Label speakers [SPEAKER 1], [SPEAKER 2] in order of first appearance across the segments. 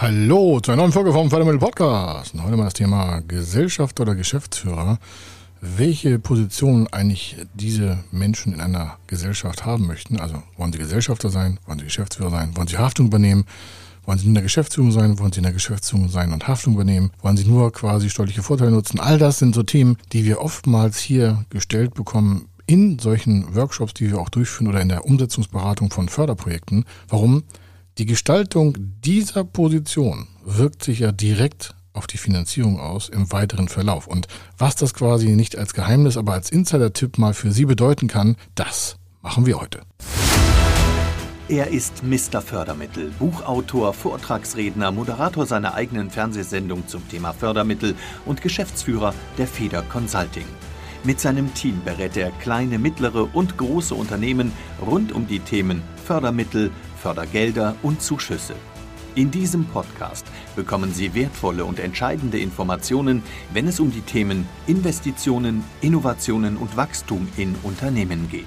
[SPEAKER 1] Hallo zu einer neuen Folge vom Fördermittel Podcast. Und heute mal das Thema Gesellschaft oder Geschäftsführer. Welche Position eigentlich diese Menschen in einer Gesellschaft haben möchten. Also wollen sie Gesellschafter sein, wollen sie Geschäftsführer sein, wollen sie Haftung übernehmen, wollen sie in der Geschäftsführung sein, wollen sie in der Geschäftsführung sein und Haftung übernehmen, wollen sie nur quasi steuerliche Vorteile nutzen. All das sind so Themen, die wir oftmals hier gestellt bekommen in solchen Workshops, die wir auch durchführen oder in der Umsetzungsberatung von Förderprojekten. Warum? Die Gestaltung dieser Position wirkt sich ja direkt auf die Finanzierung aus im weiteren Verlauf. Und was das quasi nicht als Geheimnis, aber als Insider-Tipp mal für Sie bedeuten kann, das machen wir heute.
[SPEAKER 2] Er ist Mr. Fördermittel, Buchautor, Vortragsredner, Moderator seiner eigenen Fernsehsendung zum Thema Fördermittel und Geschäftsführer der Feder Consulting. Mit seinem Team berät er kleine, mittlere und große Unternehmen rund um die Themen Fördermittel, Fördergelder und Zuschüsse. In diesem Podcast bekommen Sie wertvolle und entscheidende Informationen, wenn es um die Themen Investitionen, Innovationen und Wachstum in Unternehmen geht.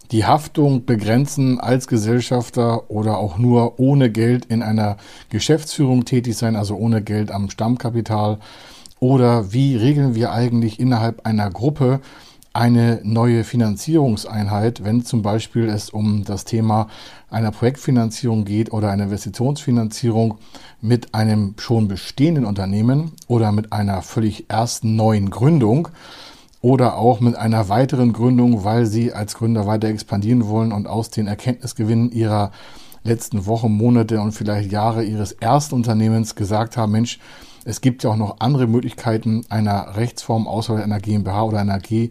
[SPEAKER 1] die Haftung begrenzen als Gesellschafter oder auch nur ohne Geld in einer Geschäftsführung tätig sein, also ohne Geld am Stammkapital? Oder wie regeln wir eigentlich innerhalb einer Gruppe eine neue Finanzierungseinheit, wenn zum Beispiel es um das Thema einer Projektfinanzierung geht oder einer Investitionsfinanzierung mit einem schon bestehenden Unternehmen oder mit einer völlig ersten neuen Gründung? Oder auch mit einer weiteren Gründung, weil sie als Gründer weiter expandieren wollen und aus den Erkenntnisgewinnen ihrer letzten Wochen, Monate und vielleicht Jahre ihres ersten Unternehmens gesagt haben, Mensch, es gibt ja auch noch andere Möglichkeiten einer Rechtsform außer einer GmbH oder einer G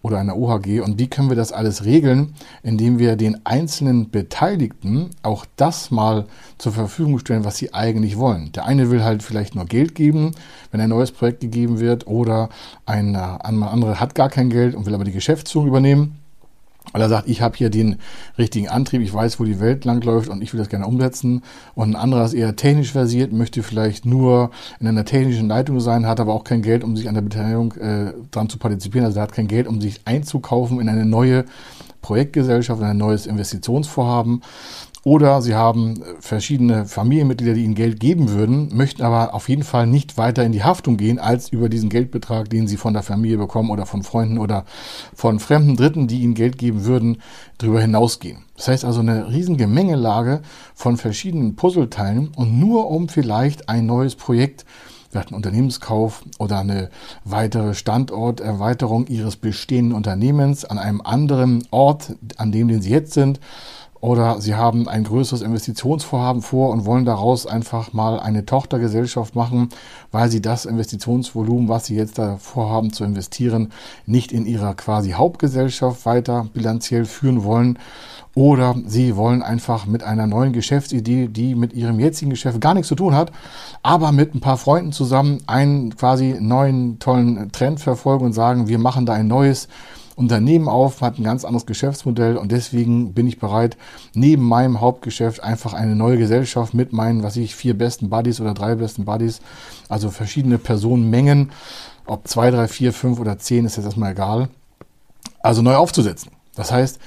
[SPEAKER 1] oder einer OHG. Und wie können wir das alles regeln, indem wir den einzelnen Beteiligten auch das mal zur Verfügung stellen, was sie eigentlich wollen. Der eine will halt vielleicht nur Geld geben, wenn ein neues Projekt gegeben wird, oder ein andere hat gar kein Geld und will aber die Geschäftsführung übernehmen weil er sagt, ich habe hier den richtigen Antrieb, ich weiß, wo die Welt langläuft und ich will das gerne umsetzen. Und ein anderer ist eher technisch versiert, möchte vielleicht nur in einer technischen Leitung sein, hat aber auch kein Geld, um sich an der Beteiligung äh, dran zu partizipieren. Also er hat kein Geld, um sich einzukaufen in eine neue Projektgesellschaft, in ein neues Investitionsvorhaben. Oder sie haben verschiedene Familienmitglieder, die ihnen Geld geben würden, möchten aber auf jeden Fall nicht weiter in die Haftung gehen, als über diesen Geldbetrag, den sie von der Familie bekommen oder von Freunden oder von fremden Dritten, die ihnen Geld geben würden, darüber hinausgehen. Das heißt also eine riesen Gemengelage von verschiedenen Puzzleteilen und nur um vielleicht ein neues Projekt vielleicht einen Unternehmenskauf oder eine weitere Standorterweiterung ihres bestehenden Unternehmens an einem anderen Ort, an dem den sie jetzt sind, oder sie haben ein größeres Investitionsvorhaben vor und wollen daraus einfach mal eine Tochtergesellschaft machen, weil sie das Investitionsvolumen, was sie jetzt da vorhaben zu investieren, nicht in ihrer quasi Hauptgesellschaft weiter bilanziell führen wollen. Oder sie wollen einfach mit einer neuen Geschäftsidee, die mit ihrem jetzigen Geschäft gar nichts zu tun hat, aber mit ein paar Freunden zusammen einen quasi neuen tollen Trend verfolgen und sagen, wir machen da ein neues Unternehmen auf, hat ein ganz anderes Geschäftsmodell und deswegen bin ich bereit, neben meinem Hauptgeschäft einfach eine neue Gesellschaft mit meinen, was ich, vier besten Buddies oder drei besten Buddies, also verschiedene Personenmengen, ob zwei, drei, vier, fünf oder zehn, ist jetzt erstmal egal, also neu aufzusetzen. Das heißt,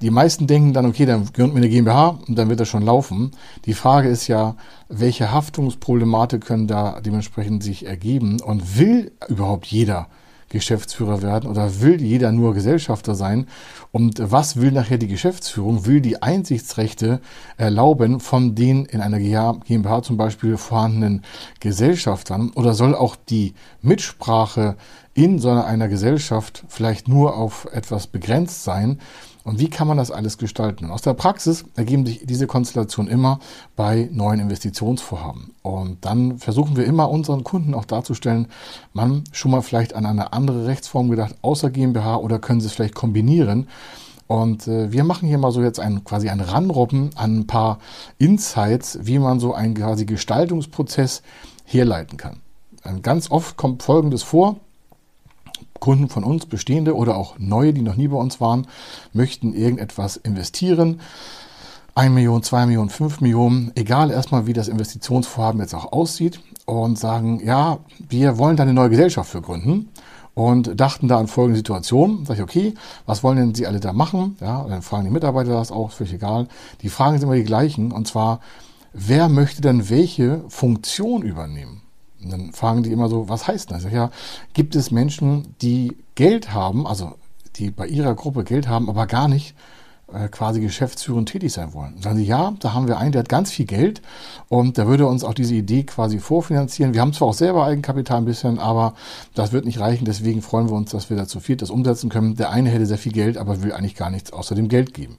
[SPEAKER 1] die meisten denken dann, okay, dann gründen wir eine GmbH und dann wird das schon laufen. Die Frage ist ja, welche Haftungsproblematik können da dementsprechend sich ergeben und will überhaupt jeder Geschäftsführer werden oder will jeder nur Gesellschafter sein? Und was will nachher die Geschäftsführung? Will die Einsichtsrechte erlauben von den in einer GmbH zum Beispiel vorhandenen Gesellschaftern oder soll auch die Mitsprache in so einer Gesellschaft vielleicht nur auf etwas begrenzt sein? Und wie kann man das alles gestalten? Und aus der Praxis ergeben sich diese Konstellationen immer bei neuen Investitionsvorhaben. Und dann versuchen wir immer unseren Kunden auch darzustellen, man schon mal vielleicht an eine andere Rechtsform gedacht, außer GmbH oder können sie es vielleicht kombinieren. Und äh, wir machen hier mal so jetzt ein, quasi ein Ranrobben an ein paar Insights, wie man so einen quasi Gestaltungsprozess herleiten kann. Ganz oft kommt Folgendes vor. Kunden von uns, bestehende oder auch neue, die noch nie bei uns waren, möchten irgendetwas investieren. 1 Million, 2 Millionen, 5 Millionen, egal erstmal, wie das Investitionsvorhaben jetzt auch aussieht und sagen, ja, wir wollen da eine neue Gesellschaft für gründen und dachten da an folgende Situation. Sag ich, okay, was wollen denn Sie alle da machen? Ja, dann fragen die Mitarbeiter das auch, völlig egal. Die Fragen sind immer die gleichen und zwar, wer möchte denn welche Funktion übernehmen? Und dann fragen die immer so, was heißt das? Ja, gibt es Menschen, die Geld haben, also die bei ihrer Gruppe Geld haben, aber gar nicht äh, quasi geschäftsführend tätig sein wollen. Sagen sie, ja, da haben wir einen, der hat ganz viel Geld und der würde uns auch diese Idee quasi vorfinanzieren. Wir haben zwar auch selber Eigenkapital ein bisschen, aber das wird nicht reichen. Deswegen freuen wir uns, dass wir da zu viel das umsetzen können. Der eine hätte sehr viel Geld, aber will eigentlich gar nichts außer dem Geld geben.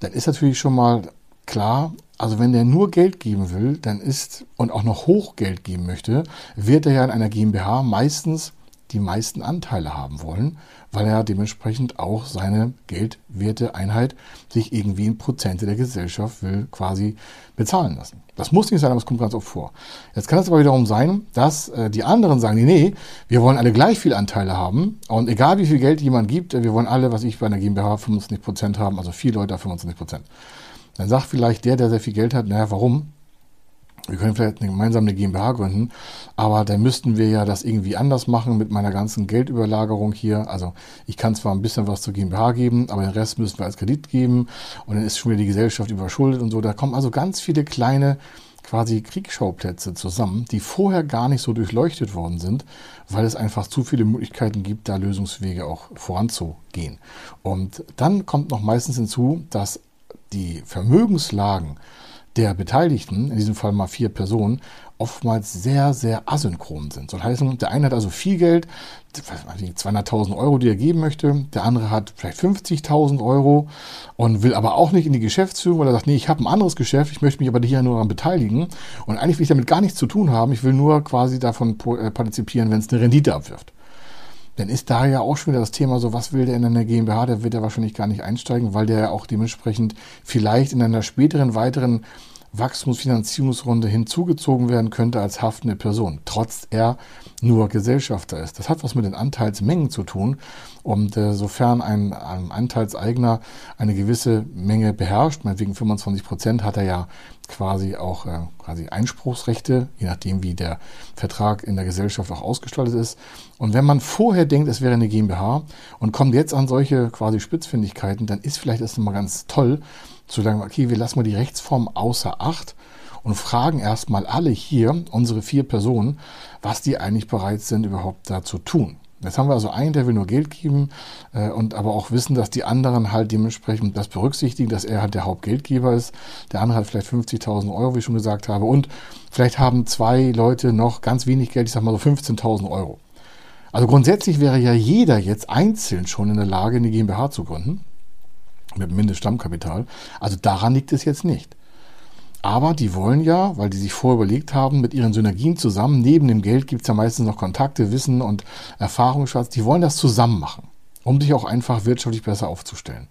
[SPEAKER 1] Dann ist natürlich schon mal klar, also wenn der nur Geld geben will, dann ist und auch noch Hochgeld geben möchte, wird er ja in einer GmbH meistens die meisten Anteile haben wollen, weil er dementsprechend auch seine Geldwerteeinheit sich irgendwie in Prozente der Gesellschaft will quasi bezahlen lassen. Das muss nicht sein, aber es kommt ganz oft vor. Jetzt kann es aber wiederum sein, dass äh, die anderen sagen, nee, wir wollen alle gleich viel Anteile haben und egal wie viel Geld jemand gibt, wir wollen alle, was ich bei einer GmbH 25 Prozent haben, also vier Leute 25 Prozent. Dann sagt vielleicht der, der sehr viel Geld hat, naja, warum? wir können vielleicht eine, gemeinsam eine GmbH gründen, aber dann müssten wir ja das irgendwie anders machen mit meiner ganzen Geldüberlagerung hier. Also ich kann zwar ein bisschen was zur GmbH geben, aber den Rest müssen wir als Kredit geben und dann ist schon wieder die Gesellschaft überschuldet und so. Da kommen also ganz viele kleine quasi Kriegsschauplätze zusammen, die vorher gar nicht so durchleuchtet worden sind, weil es einfach zu viele Möglichkeiten gibt, da Lösungswege auch voranzugehen. Und dann kommt noch meistens hinzu, dass die Vermögenslagen der Beteiligten, in diesem Fall mal vier Personen, oftmals sehr, sehr asynchron sind. Soll heißen, der eine hat also viel Geld, 200.000 Euro, die er geben möchte, der andere hat vielleicht 50.000 Euro und will aber auch nicht in die Geschäftsführung, weil er sagt, nee, ich habe ein anderes Geschäft, ich möchte mich aber hier nur daran beteiligen und eigentlich will ich damit gar nichts zu tun haben, ich will nur quasi davon äh, partizipieren, wenn es eine Rendite abwirft. Dann ist da ja auch schon wieder das Thema so, was will der in einer GmbH? Der wird ja wahrscheinlich gar nicht einsteigen, weil der ja auch dementsprechend vielleicht in einer späteren, weiteren Wachstumsfinanzierungsrunde hinzugezogen werden könnte als haftende Person, trotz er nur Gesellschafter ist. Das hat was mit den Anteilsmengen zu tun. Und äh, sofern ein, ein Anteilseigner eine gewisse Menge beherrscht, meinetwegen 25 Prozent, hat er ja quasi auch äh, quasi Einspruchsrechte, je nachdem wie der Vertrag in der Gesellschaft auch ausgestaltet ist. Und wenn man vorher denkt, es wäre eine GmbH und kommt jetzt an solche quasi Spitzfindigkeiten, dann ist vielleicht erst mal ganz toll zu sagen, okay, wir lassen mal die Rechtsform außer Acht und fragen erstmal alle hier, unsere vier Personen, was die eigentlich bereit sind, überhaupt da zu tun. Jetzt haben wir also einen, der will nur Geld geben äh, und aber auch wissen, dass die anderen halt dementsprechend das berücksichtigen, dass er halt der Hauptgeldgeber ist. Der andere hat vielleicht 50.000 Euro, wie ich schon gesagt habe. Und vielleicht haben zwei Leute noch ganz wenig Geld, ich sag mal so 15.000 Euro. Also grundsätzlich wäre ja jeder jetzt einzeln schon in der Lage, eine GmbH zu gründen. Mit Mindeststammkapital. Also daran liegt es jetzt nicht. Aber die wollen ja, weil die sich vorher überlegt haben, mit ihren Synergien zusammen, neben dem Geld gibt es ja meistens noch Kontakte, Wissen und Erfahrungsschatz, die wollen das zusammen machen, um sich auch einfach wirtschaftlich besser aufzustellen.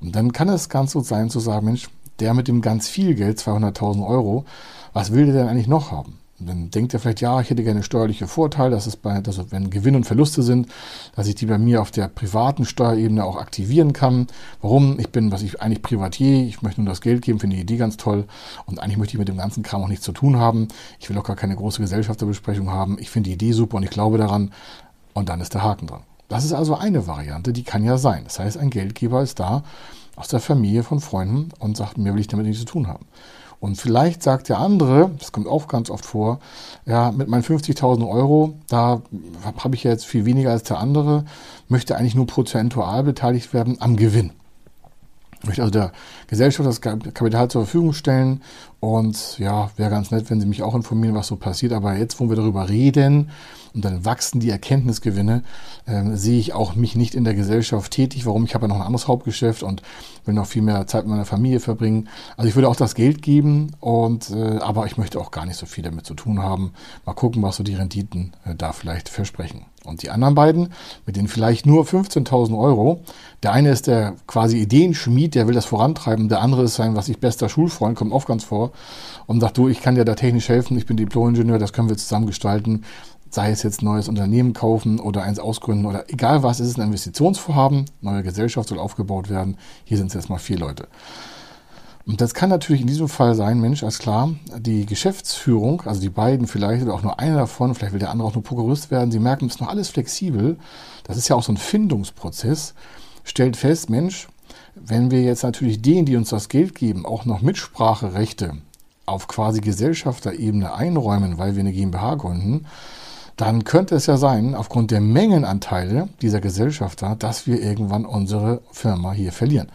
[SPEAKER 1] Und dann kann es ganz gut sein zu sagen, Mensch, der mit dem ganz viel Geld, 200.000 Euro, was will der denn eigentlich noch haben? Und dann denkt er vielleicht, ja, ich hätte gerne steuerliche Vorteile, dass es bei, dass wenn Gewinn und Verluste sind, dass ich die bei mir auf der privaten Steuerebene auch aktivieren kann. Warum? Ich bin, was ich eigentlich Privatier, ich möchte nur das Geld geben, finde die Idee ganz toll und eigentlich möchte ich mit dem ganzen Kram auch nichts zu tun haben. Ich will auch gar keine große Gesellschafterbesprechung haben. Ich finde die Idee super und ich glaube daran und dann ist der Haken dran. Das ist also eine Variante, die kann ja sein. Das heißt, ein Geldgeber ist da aus der Familie von Freunden und sagt, mir will ich damit nichts zu tun haben. Und vielleicht sagt der andere, das kommt auch ganz oft vor, ja, mit meinen 50.000 Euro, da habe ich ja jetzt viel weniger als der andere, möchte eigentlich nur prozentual beteiligt werden am Gewinn. Möchte also der Gesellschaft das Kapital zur Verfügung stellen und ja, wäre ganz nett, wenn Sie mich auch informieren, was so passiert. Aber jetzt, wo wir darüber reden, und dann wachsen die Erkenntnisgewinne, äh, sehe ich auch mich nicht in der Gesellschaft tätig. Warum? Ich habe ja noch ein anderes Hauptgeschäft und will noch viel mehr Zeit mit meiner Familie verbringen. Also ich würde auch das Geld geben, und, äh, aber ich möchte auch gar nicht so viel damit zu tun haben. Mal gucken, was so die Renditen äh, da vielleicht versprechen. Und die anderen beiden, mit denen vielleicht nur 15.000 Euro. Der eine ist der quasi Ideenschmied, der will das vorantreiben. Der andere ist sein, was ich bester Schulfreund, kommt oft ganz vor und sagt, du, ich kann dir da technisch helfen, ich bin Diplom-Ingenieur, das können wir zusammen gestalten sei es jetzt neues Unternehmen kaufen oder eins ausgründen oder egal was, es ist ein Investitionsvorhaben, neue Gesellschaft soll aufgebaut werden. Hier sind es jetzt mal vier Leute. Und das kann natürlich in diesem Fall sein, Mensch, als klar, die Geschäftsführung, also die beiden vielleicht oder auch nur einer davon, vielleicht will der andere auch nur Prokurist werden, sie merken, es ist noch alles flexibel. Das ist ja auch so ein Findungsprozess. Stellt fest, Mensch, wenn wir jetzt natürlich denen, die uns das Geld geben, auch noch Mitspracherechte auf quasi Gesellschafterebene einräumen, weil wir eine GmbH gründen, dann könnte es ja sein, aufgrund der Mengenanteile dieser Gesellschafter, dass wir irgendwann unsere Firma hier verlieren.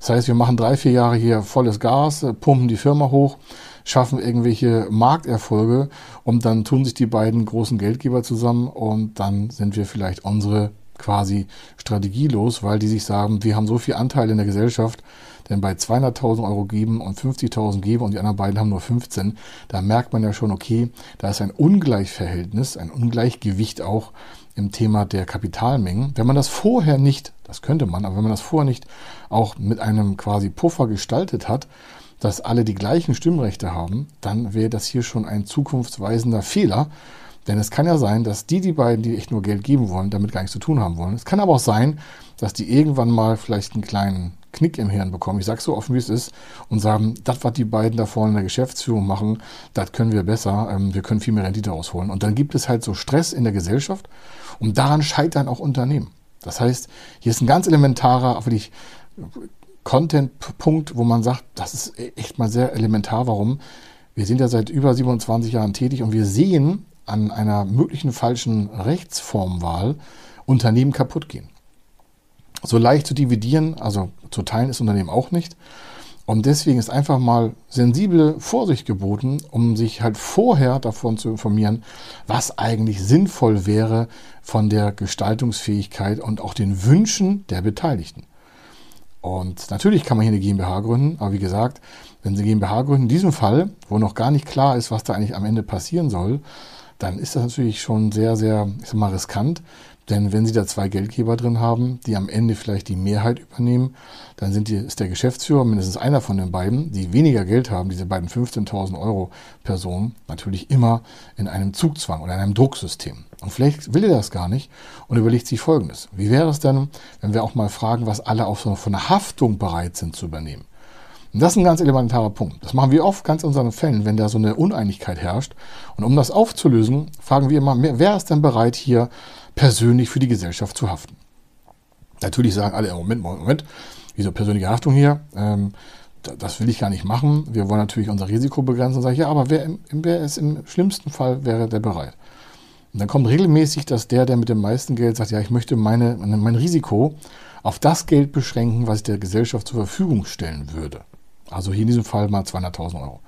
[SPEAKER 1] Das heißt, wir machen drei, vier Jahre hier volles Gas, äh, pumpen die Firma hoch, schaffen irgendwelche Markterfolge und dann tun sich die beiden großen Geldgeber zusammen und dann sind wir vielleicht unsere quasi strategielos, weil die sich sagen, wir haben so viel Anteil in der Gesellschaft, denn bei 200.000 Euro geben und 50.000 geben und die anderen beiden haben nur 15, da merkt man ja schon, okay, da ist ein Ungleichverhältnis, ein Ungleichgewicht auch im Thema der Kapitalmengen. Wenn man das vorher nicht, das könnte man, aber wenn man das vorher nicht auch mit einem quasi Puffer gestaltet hat, dass alle die gleichen Stimmrechte haben, dann wäre das hier schon ein zukunftsweisender Fehler. Denn es kann ja sein, dass die, die beiden, die echt nur Geld geben wollen, damit gar nichts zu tun haben wollen. Es kann aber auch sein, dass die irgendwann mal vielleicht einen kleinen Knick im Hirn bekommen. Ich sage so offen, wie es ist und sagen, das, was die beiden da vorne in der Geschäftsführung machen, das können wir besser. Ähm, wir können viel mehr Rendite rausholen. Und dann gibt es halt so Stress in der Gesellschaft und daran scheitern auch Unternehmen. Das heißt, hier ist ein ganz elementarer, wirklich Content-Punkt, wo man sagt, das ist echt mal sehr elementar. Warum? Wir sind ja seit über 27 Jahren tätig und wir sehen an einer möglichen falschen Rechtsformwahl Unternehmen kaputt gehen. So leicht zu dividieren, also zu teilen ist Unternehmen auch nicht. Und deswegen ist einfach mal sensible Vorsicht geboten, um sich halt vorher davon zu informieren, was eigentlich sinnvoll wäre von der Gestaltungsfähigkeit und auch den Wünschen der Beteiligten. Und natürlich kann man hier eine GmbH gründen, aber wie gesagt, wenn Sie GmbH gründen, in diesem Fall, wo noch gar nicht klar ist, was da eigentlich am Ende passieren soll, dann ist das natürlich schon sehr, sehr, ich sag mal, riskant, denn wenn Sie da zwei Geldgeber drin haben, die am Ende vielleicht die Mehrheit übernehmen, dann sind die, ist der Geschäftsführer, mindestens einer von den beiden, die weniger Geld haben, diese beiden 15.000 Euro Personen, natürlich immer in einem Zugzwang oder in einem Drucksystem. Und vielleicht will er das gar nicht und überlegt sich Folgendes. Wie wäre es denn, wenn wir auch mal fragen, was alle auch so von der Haftung bereit sind zu übernehmen? Und das ist ein ganz elementarer Punkt. Das machen wir oft ganz in unseren Fällen, wenn da so eine Uneinigkeit herrscht. Und um das aufzulösen, fragen wir immer, wer ist denn bereit, hier persönlich für die Gesellschaft zu haften. Natürlich sagen alle, Moment, Moment, wieso persönliche Haftung hier? Ähm, das will ich gar nicht machen. Wir wollen natürlich unser Risiko begrenzen. Sage ich, ja, aber wer, wer ist im schlimmsten Fall, wäre der bereit? Und dann kommt regelmäßig, dass der, der mit dem meisten Geld sagt, ja, ich möchte meine, mein Risiko auf das Geld beschränken, was ich der Gesellschaft zur Verfügung stellen würde. Also hier in diesem Fall mal 200.000 Euro.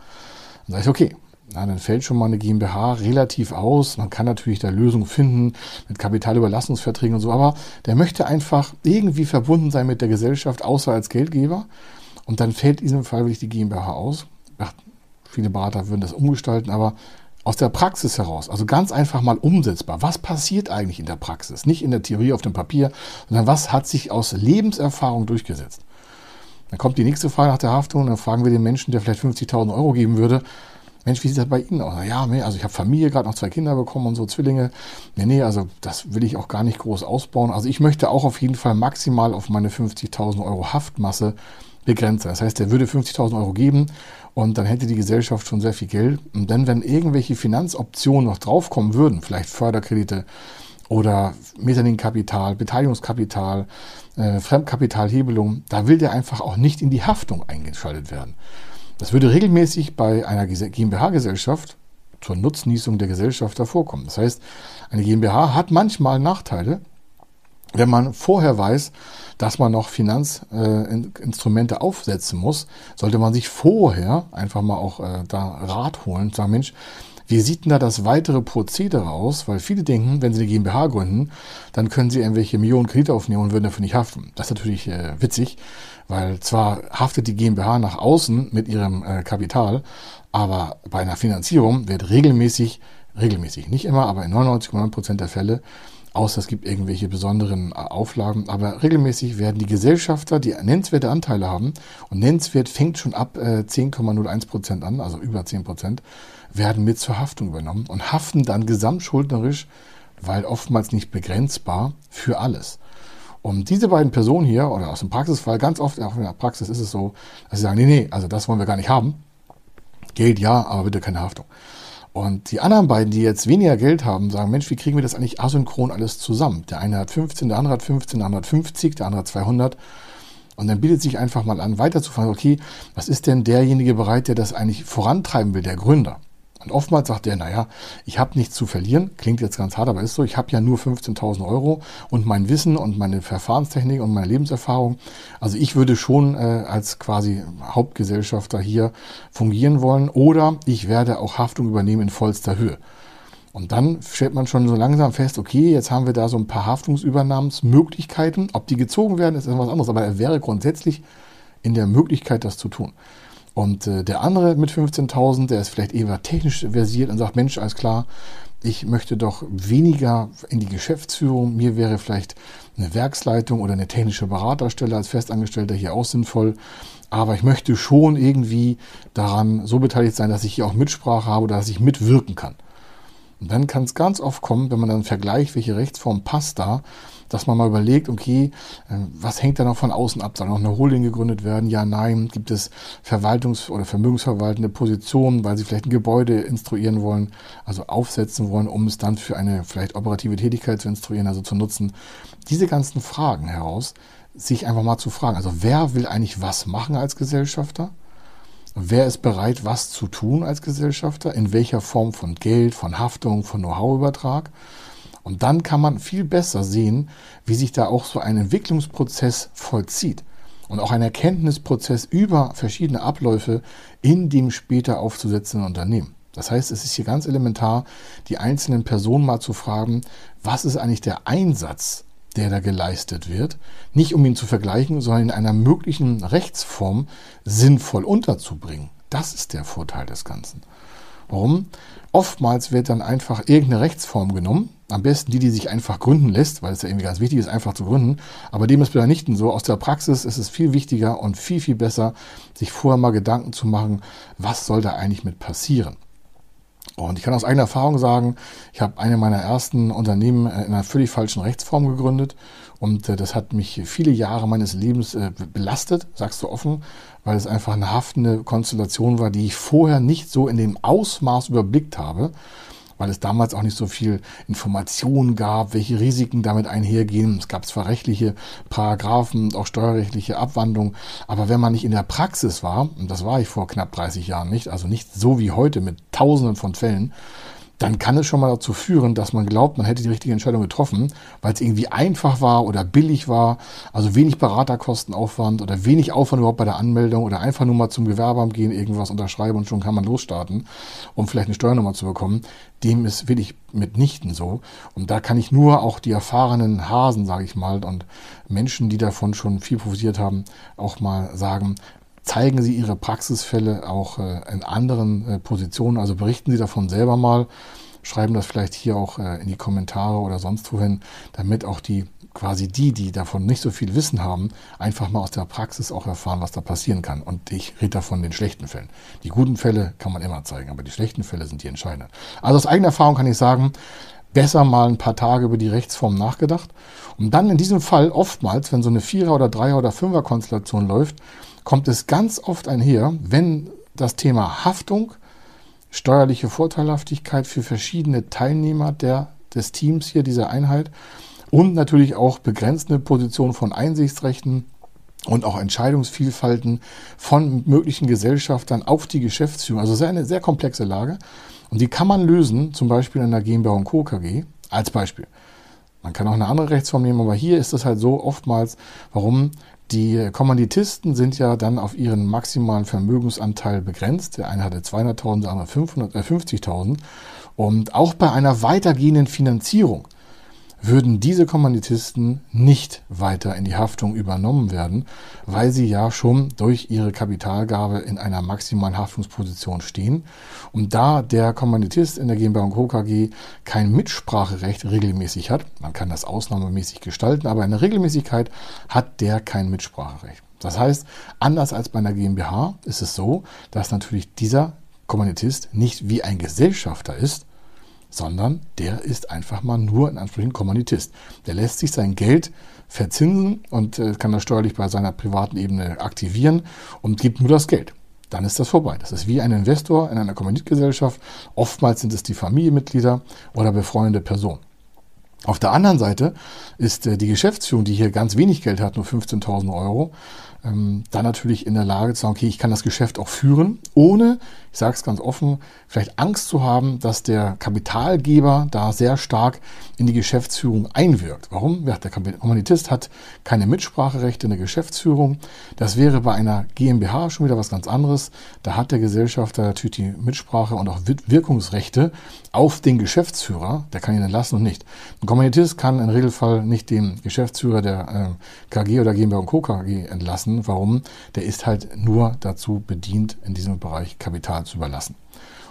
[SPEAKER 1] Dann sage ich, okay, na, dann fällt schon mal eine GmbH relativ aus. Man kann natürlich da Lösungen finden mit Kapitalüberlassungsverträgen und so, aber der möchte einfach irgendwie verbunden sein mit der Gesellschaft, außer als Geldgeber. Und dann fällt in diesem Fall wirklich die GmbH aus. Ach, viele Berater würden das umgestalten, aber aus der Praxis heraus, also ganz einfach mal umsetzbar. Was passiert eigentlich in der Praxis? Nicht in der Theorie auf dem Papier, sondern was hat sich aus Lebenserfahrung durchgesetzt? Dann kommt die nächste Frage nach der Haftung, dann fragen wir den Menschen, der vielleicht 50.000 Euro geben würde, Mensch, wie sieht das bei Ihnen aus? Ja, also ich habe Familie, gerade noch zwei Kinder bekommen und so Zwillinge. Nee, nee, also das will ich auch gar nicht groß ausbauen. Also ich möchte auch auf jeden Fall maximal auf meine 50.000 Euro Haftmasse begrenzen. Das heißt, er würde 50.000 Euro geben und dann hätte die Gesellschaft schon sehr viel Geld. Und dann, wenn irgendwelche Finanzoptionen noch draufkommen würden, vielleicht Förderkredite oder Mezzaninkapital, Beteiligungskapital, äh, Fremdkapitalhebelung, da will der einfach auch nicht in die Haftung eingeschaltet werden. Das würde regelmäßig bei einer GmbH-Gesellschaft zur Nutznießung der Gesellschaft vorkommen. Das heißt, eine GmbH hat manchmal Nachteile, wenn man vorher weiß, dass man noch Finanzinstrumente äh, aufsetzen muss, sollte man sich vorher einfach mal auch äh, da Rat holen und sagen, Mensch, wie sieht denn da das weitere Prozedere aus? Weil viele denken, wenn sie eine GmbH gründen, dann können sie irgendwelche Millionen Kredite aufnehmen und würden dafür nicht haften. Das ist natürlich äh, witzig, weil zwar haftet die GmbH nach außen mit ihrem äh, Kapital, aber bei einer Finanzierung wird regelmäßig, regelmäßig, nicht immer, aber in 99,9 Prozent der Fälle außer es gibt irgendwelche besonderen äh, Auflagen. Aber regelmäßig werden die Gesellschafter, die nennenswerte Anteile haben, und nennenswert fängt schon ab 10,01 äh, Prozent an, also über 10 Prozent, werden mit zur Haftung übernommen und haften dann gesamtschuldnerisch, weil oftmals nicht begrenzbar, für alles. Und diese beiden Personen hier, oder aus dem Praxisfall, ganz oft, auch in der Praxis ist es so, dass sie sagen, nee, nee, also das wollen wir gar nicht haben. Geld ja, aber bitte keine Haftung. Und die anderen beiden, die jetzt weniger Geld haben, sagen, Mensch, wie kriegen wir das eigentlich asynchron alles zusammen? Der eine hat 15, der andere hat 15, der andere hat 50, der andere hat 200. Und dann bietet sich einfach mal an, weiterzufahren, okay, was ist denn derjenige bereit, der das eigentlich vorantreiben will, der Gründer? Und oftmals sagt der, naja, ich habe nichts zu verlieren, klingt jetzt ganz hart, aber ist so, ich habe ja nur 15.000 Euro und mein Wissen und meine Verfahrenstechnik und meine Lebenserfahrung. Also ich würde schon äh, als quasi Hauptgesellschafter hier fungieren wollen oder ich werde auch Haftung übernehmen in vollster Höhe. Und dann stellt man schon so langsam fest, okay, jetzt haben wir da so ein paar Haftungsübernahmsmöglichkeiten. Ob die gezogen werden, ist etwas anderes, aber er wäre grundsätzlich in der Möglichkeit, das zu tun. Und äh, der andere mit 15.000, der ist vielleicht eher technisch versiert und sagt, Mensch, alles klar, ich möchte doch weniger in die Geschäftsführung. Mir wäre vielleicht eine Werksleitung oder eine technische Beraterstelle als Festangestellter hier auch sinnvoll. Aber ich möchte schon irgendwie daran so beteiligt sein, dass ich hier auch Mitsprache habe oder dass ich mitwirken kann. Und dann kann es ganz oft kommen, wenn man dann vergleicht, welche Rechtsform passt da, dass man mal überlegt, okay, ähm, was hängt da noch von außen ab? Soll noch eine Holding gegründet werden? Ja, nein. Gibt es Verwaltungs- oder vermögensverwaltende Positionen, weil sie vielleicht ein Gebäude instruieren wollen, also aufsetzen wollen, um es dann für eine vielleicht operative Tätigkeit zu instruieren, also zu nutzen? Diese ganzen Fragen heraus, sich einfach mal zu fragen. Also wer will eigentlich was machen als Gesellschafter? Wer ist bereit, was zu tun als Gesellschafter? In welcher Form von Geld, von Haftung, von Know-how-Übertrag? Und dann kann man viel besser sehen, wie sich da auch so ein Entwicklungsprozess vollzieht und auch ein Erkenntnisprozess über verschiedene Abläufe in dem später aufzusetzenden Unternehmen. Das heißt, es ist hier ganz elementar, die einzelnen Personen mal zu fragen, was ist eigentlich der Einsatz, der da geleistet wird, nicht um ihn zu vergleichen, sondern in einer möglichen Rechtsform sinnvoll unterzubringen. Das ist der Vorteil des Ganzen. Warum? Oftmals wird dann einfach irgendeine Rechtsform genommen, am besten die, die sich einfach gründen lässt, weil es ja irgendwie ganz wichtig ist, einfach zu gründen. Aber dem ist bei nicht so. Aus der Praxis ist es viel wichtiger und viel, viel besser, sich vorher mal Gedanken zu machen, was soll da eigentlich mit passieren. Und ich kann aus eigener Erfahrung sagen, ich habe eine meiner ersten Unternehmen äh, in einer völlig falschen Rechtsform gegründet. Und äh, das hat mich viele Jahre meines Lebens äh, belastet, sagst du offen, weil es einfach eine haftende Konstellation war, die ich vorher nicht so in dem Ausmaß überblickt habe weil es damals auch nicht so viel Informationen gab, welche Risiken damit einhergehen. Es gab zwar rechtliche Paragraphen und auch steuerrechtliche Abwandlungen, aber wenn man nicht in der Praxis war, und das war ich vor knapp 30 Jahren nicht, also nicht so wie heute mit Tausenden von Fällen, dann kann es schon mal dazu führen, dass man glaubt, man hätte die richtige Entscheidung getroffen, weil es irgendwie einfach war oder billig war, also wenig Beraterkostenaufwand oder wenig Aufwand überhaupt bei der Anmeldung oder einfach nur mal zum Gewerbeamt gehen, irgendwas unterschreiben und schon kann man losstarten, um vielleicht eine Steuernummer zu bekommen. Dem ist wirklich mitnichten so. Und da kann ich nur auch die erfahrenen Hasen, sage ich mal, und Menschen, die davon schon viel profitiert haben, auch mal sagen, zeigen Sie Ihre Praxisfälle auch äh, in anderen äh, Positionen, also berichten Sie davon selber mal, schreiben das vielleicht hier auch äh, in die Kommentare oder sonst wohin, damit auch die quasi die, die davon nicht so viel Wissen haben, einfach mal aus der Praxis auch erfahren, was da passieren kann. Und ich rede davon den schlechten Fällen. Die guten Fälle kann man immer zeigen, aber die schlechten Fälle sind die entscheidenden. Also aus eigener Erfahrung kann ich sagen, besser mal ein paar Tage über die Rechtsform nachgedacht. Und dann in diesem Fall oftmals, wenn so eine Vierer- oder Dreier- oder Fünfer-Konstellation läuft, kommt es ganz oft einher, wenn das Thema Haftung, steuerliche Vorteilhaftigkeit für verschiedene Teilnehmer der, des Teams hier, dieser Einheit und natürlich auch begrenzende Position von Einsichtsrechten und auch Entscheidungsvielfalten von möglichen Gesellschaftern auf die Geschäftsführung. Also ist eine sehr komplexe Lage und die kann man lösen, zum Beispiel in der GmbH Co. KG als Beispiel. Man kann auch eine andere Rechtsform nehmen, aber hier ist es halt so oftmals, warum die Kommanditisten sind ja dann auf ihren maximalen Vermögensanteil begrenzt. Der eine hatte 200.000, der andere 550.000. Äh, Und auch bei einer weitergehenden Finanzierung würden diese Kommanditisten nicht weiter in die Haftung übernommen werden, weil sie ja schon durch ihre Kapitalgabe in einer maximalen Haftungsposition stehen. Und da der Kommanditist in der GmbH Co. KG kein Mitspracherecht regelmäßig hat, man kann das ausnahmemäßig gestalten, aber in der Regelmäßigkeit hat der kein Mitspracherecht. Das heißt, anders als bei einer GmbH ist es so, dass natürlich dieser Kommanditist nicht wie ein Gesellschafter ist, sondern der ist einfach mal nur in Anführungszeichen Kommanditist. Der lässt sich sein Geld verzinsen und äh, kann das steuerlich bei seiner privaten Ebene aktivieren und gibt nur das Geld. Dann ist das vorbei. Das ist wie ein Investor in einer Kommanditgesellschaft. Oftmals sind es die Familienmitglieder oder befreundete Personen. Auf der anderen Seite ist äh, die Geschäftsführung, die hier ganz wenig Geld hat, nur 15.000 Euro, ähm, dann natürlich in der Lage zu sagen, okay, ich kann das Geschäft auch führen, ohne, ich sage es ganz offen, vielleicht Angst zu haben, dass der Kapitalgeber da sehr stark in die Geschäftsführung einwirkt. Warum? Ja, der Kommunitist hat keine Mitspracherechte in der Geschäftsführung. Das wäre bei einer GmbH schon wieder was ganz anderes. Da hat der Gesellschafter natürlich die Mitsprache und auch Wirkungsrechte auf den Geschäftsführer. Der kann ihn entlassen und nicht. Ein Kommunitist kann im Regelfall nicht den Geschäftsführer der äh, KG oder GmbH und Co. KG entlassen. Warum? Der ist halt nur dazu bedient, in diesem Bereich Kapital zu überlassen.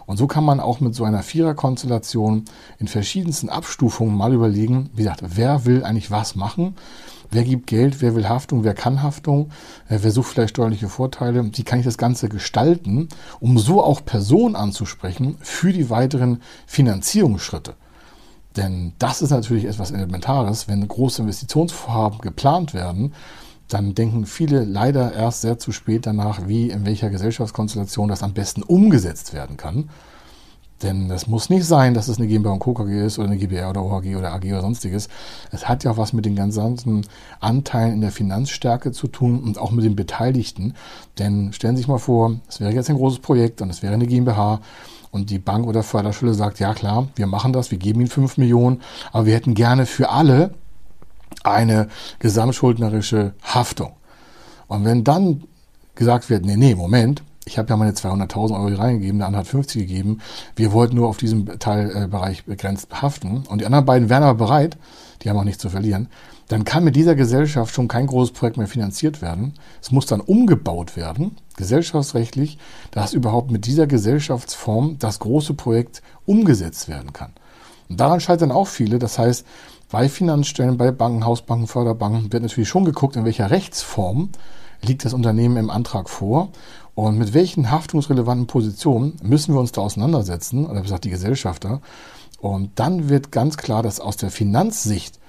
[SPEAKER 1] Und so kann man auch mit so einer Viererkonstellation in verschiedensten Abstufungen mal überlegen, wie gesagt, wer will eigentlich was machen? Wer gibt Geld? Wer will Haftung? Wer kann Haftung? Äh, wer sucht vielleicht steuerliche Vorteile? Wie kann ich das Ganze gestalten, um so auch Personen anzusprechen für die weiteren Finanzierungsschritte? Denn das ist natürlich etwas Elementares, wenn große Investitionsvorhaben geplant werden, dann denken viele leider erst sehr zu spät danach, wie in welcher Gesellschaftskonstellation das am besten umgesetzt werden kann. Denn es muss nicht sein, dass es eine GmbH und Co. Ist oder eine GbR oder OHG oder AG oder sonstiges. Es hat ja auch was mit den ganzen Anteilen in der Finanzstärke zu tun und auch mit den Beteiligten. Denn stellen Sie sich mal vor, es wäre jetzt ein großes Projekt und es wäre eine GmbH und die Bank oder Förderschule sagt, ja klar, wir machen das, wir geben Ihnen 5 Millionen, aber wir hätten gerne für alle eine gesamtschuldnerische Haftung. Und wenn dann gesagt wird, nee, nee, Moment, ich habe ja meine 200.000 Euro reingegeben, der andere hat 50 gegeben, wir wollten nur auf diesem Teilbereich begrenzt haften und die anderen beiden wären aber bereit, die haben auch nichts zu verlieren, dann kann mit dieser Gesellschaft schon kein großes Projekt mehr finanziert werden. Es muss dann umgebaut werden, gesellschaftsrechtlich, dass überhaupt mit dieser Gesellschaftsform das große Projekt umgesetzt werden kann. Und daran scheitern auch viele. Das heißt, bei Finanzstellen, bei Banken, Hausbanken, Förderbanken wird natürlich schon geguckt, in welcher Rechtsform liegt das Unternehmen im Antrag vor und mit welchen haftungsrelevanten Positionen müssen wir uns da auseinandersetzen, oder wie gesagt die Gesellschafter. Und dann wird ganz klar, dass aus der Finanzsicht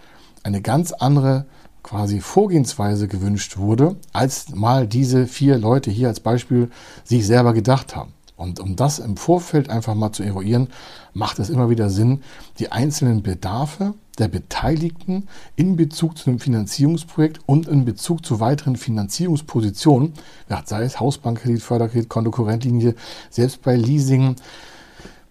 [SPEAKER 1] eine ganz andere quasi Vorgehensweise gewünscht wurde, als mal diese vier Leute hier als Beispiel sich selber gedacht haben. Und um das im Vorfeld einfach mal zu eruieren, macht es immer wieder Sinn, die einzelnen Bedarfe der Beteiligten in Bezug zu einem Finanzierungsprojekt und in Bezug zu weiteren Finanzierungspositionen, sei es Hausbankkredit, Förderkredit, Kontokorrentlinie, selbst bei Leasing,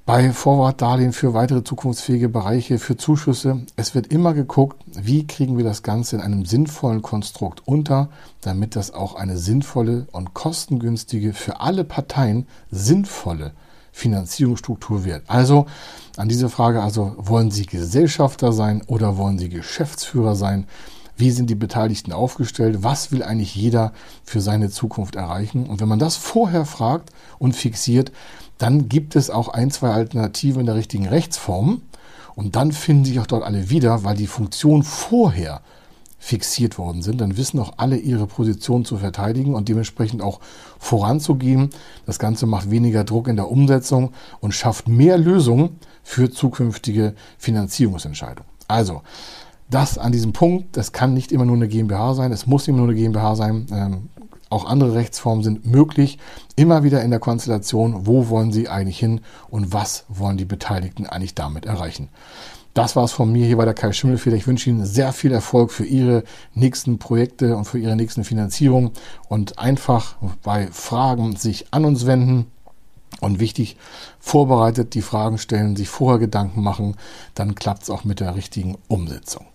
[SPEAKER 1] bei Vorwartdarlehen für weitere zukunftsfähige Bereiche, für Zuschüsse. Es wird immer geguckt, wie kriegen wir das Ganze in einem sinnvollen Konstrukt unter, damit das auch eine sinnvolle und kostengünstige, für alle Parteien sinnvolle Finanzierungsstruktur wird. Also an diese Frage, also wollen Sie Gesellschafter sein oder wollen Sie Geschäftsführer sein? Wie sind die Beteiligten aufgestellt? Was will eigentlich jeder für seine Zukunft erreichen? Und wenn man das vorher fragt und fixiert, dann gibt es auch ein, zwei Alternativen in der richtigen Rechtsform. Und dann finden sich auch dort alle wieder, weil die Funktion vorher fixiert worden sind, dann wissen auch alle ihre Position zu verteidigen und dementsprechend auch voranzugehen. Das Ganze macht weniger Druck in der Umsetzung und schafft mehr Lösungen für zukünftige Finanzierungsentscheidungen. Also, das an diesem Punkt, das kann nicht immer nur eine GmbH sein, es muss immer nur eine GmbH sein. Ähm, auch andere Rechtsformen sind möglich. Immer wieder in der Konstellation, wo wollen Sie eigentlich hin und was wollen die Beteiligten eigentlich damit erreichen. Das war's von mir hier bei der Kai Schimmelfeder. Ich wünsche Ihnen sehr viel Erfolg für Ihre nächsten Projekte und für Ihre nächsten Finanzierungen und einfach bei Fragen sich an uns wenden. Und wichtig, vorbereitet die Fragen stellen, sich vorher Gedanken machen, dann klappt es auch mit der richtigen Umsetzung.